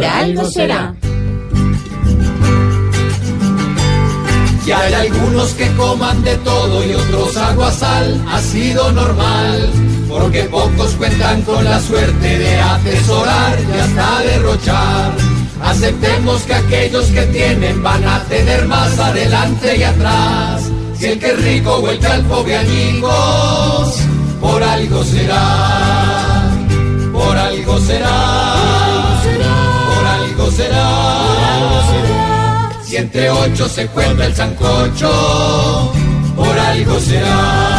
por algo será. Y hay algunos que coman de todo y otros agua sal, ha sido normal, porque pocos cuentan con la suerte de atesorar y hasta derrochar. Aceptemos que aquellos que tienen van a tener más adelante y atrás. Si el que es rico vuelve al pobre añicos, por algo será, será. Si entre ocho se cuenta el sancocho, por algo será.